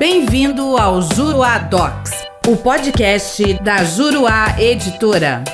Bem-vindo ao Juruá Docs, o podcast da Juruá Editora.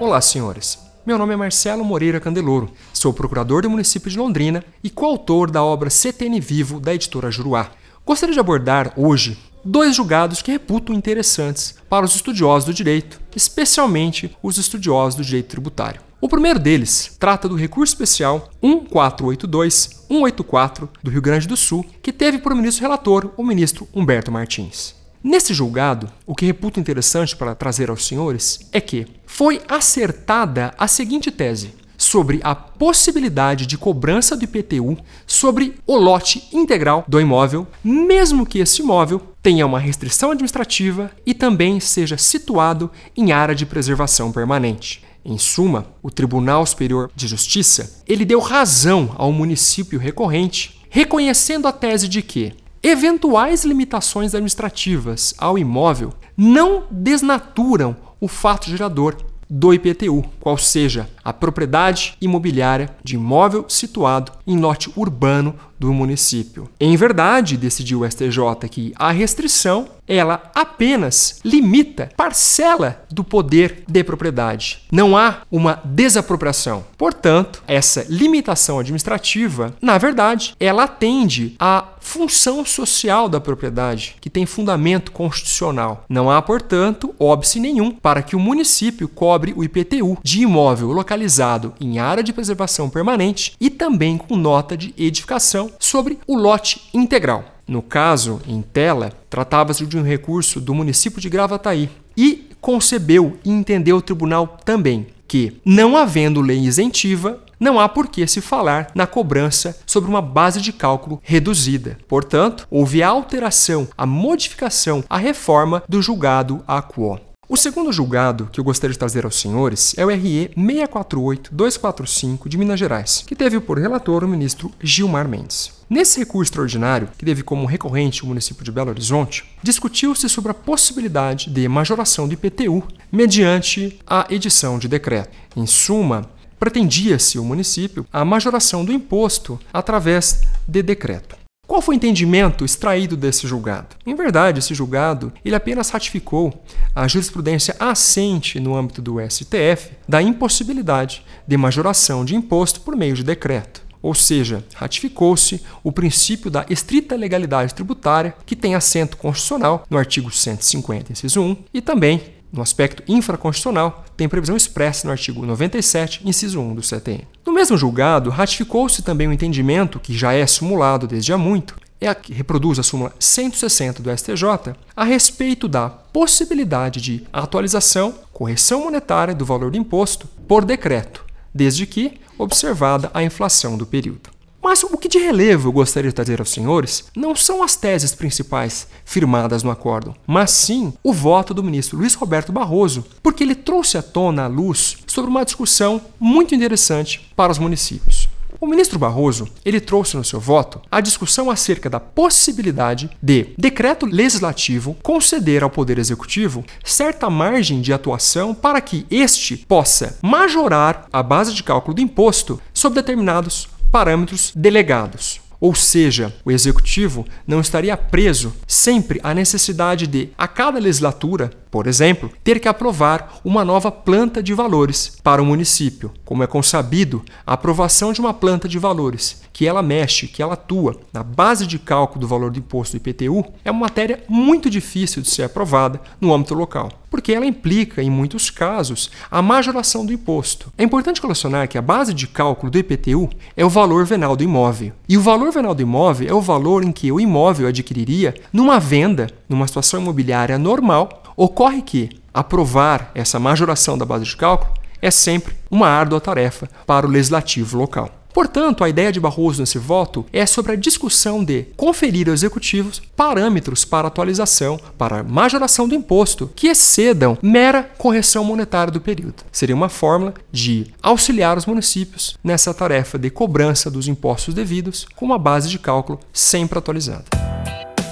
Olá, senhores. Meu nome é Marcelo Moreira Candeloro, sou procurador do município de Londrina e coautor da obra CTN Vivo da editora Juruá. Gostaria de abordar hoje dois julgados que reputo interessantes para os estudiosos do direito, especialmente os estudiosos do direito tributário. O primeiro deles trata do recurso especial 1482-184 do Rio Grande do Sul, que teve por ministro relator o ministro Humberto Martins. Nesse julgado, o que reputo interessante para trazer aos senhores é que foi acertada a seguinte tese sobre a possibilidade de cobrança do IPTU sobre o lote integral do imóvel, mesmo que esse imóvel tenha uma restrição administrativa e também seja situado em área de preservação permanente. Em suma, o Tribunal Superior de Justiça, ele deu razão ao município recorrente, reconhecendo a tese de que eventuais limitações administrativas ao imóvel não desnaturam o fato gerador do IPTU, qual seja a propriedade imobiliária de imóvel situado em lote urbano do município. Em verdade, decidiu o STJ que a restrição ela apenas limita parcela do poder de propriedade. Não há uma desapropriação. Portanto, essa limitação administrativa, na verdade, ela atende à função social da propriedade, que tem fundamento constitucional. Não há, portanto, óbice nenhum para que o município cobre o IPTU de imóvel localizado em área de preservação permanente e também com nota de edificação sobre o lote integral. No caso, em tela, tratava-se de um recurso do município de Gravataí e concebeu e entendeu o tribunal também que, não havendo lei isentiva, não há por que se falar na cobrança sobre uma base de cálculo reduzida. Portanto, houve a alteração, a modificação, a reforma do julgado a quo. O segundo julgado que eu gostaria de trazer aos senhores é o RE 648245 de Minas Gerais, que teve por relator o ministro Gilmar Mendes. Nesse recurso extraordinário, que teve como recorrente o município de Belo Horizonte, discutiu-se sobre a possibilidade de majoração do IPTU mediante a edição de decreto. Em suma, pretendia-se o município a majoração do imposto através de decreto. Qual foi o entendimento extraído desse julgado? Em verdade, esse julgado ele apenas ratificou a jurisprudência assente no âmbito do STF da impossibilidade de majoração de imposto por meio de decreto. Ou seja, ratificou-se o princípio da estrita legalidade tributária, que tem assento constitucional no artigo 150, inciso 1, e também no aspecto infraconstitucional, tem previsão expressa no artigo 97, inciso 1 do CTN. Mesmo julgado, ratificou-se também o entendimento, que já é simulado desde há muito, é a que reproduz a súmula 160 do STJ, a respeito da possibilidade de atualização, correção monetária do valor do imposto por decreto, desde que observada a inflação do período. Mas o que de relevo eu gostaria de trazer aos senhores não são as teses principais firmadas no acórdão, mas sim o voto do ministro Luiz Roberto Barroso, porque ele trouxe à tona a luz sobre uma discussão muito interessante para os municípios. O ministro Barroso, ele trouxe no seu voto a discussão acerca da possibilidade de decreto legislativo conceder ao poder executivo certa margem de atuação para que este possa majorar a base de cálculo do imposto sobre determinados parâmetros delegados. Ou seja, o executivo não estaria preso sempre à necessidade de, a cada legislatura, por exemplo, ter que aprovar uma nova planta de valores para o município. Como é consabido, a aprovação de uma planta de valores que ela mexe, que ela atua na base de cálculo do valor do imposto do IPTU, é uma matéria muito difícil de ser aprovada no âmbito local, porque ela implica, em muitos casos, a majoração do imposto. É importante relacionar que a base de cálculo do IPTU é o valor venal do imóvel. E o valor venal do imóvel é o valor em que o imóvel adquiriria numa venda, numa situação imobiliária normal. Ocorre que aprovar essa majoração da base de cálculo é sempre uma árdua tarefa para o legislativo local. Portanto, a ideia de Barroso nesse voto é sobre a discussão de conferir aos executivos parâmetros para atualização, para majoração do imposto, que excedam mera correção monetária do período. Seria uma fórmula de auxiliar os municípios nessa tarefa de cobrança dos impostos devidos com uma base de cálculo sempre atualizada.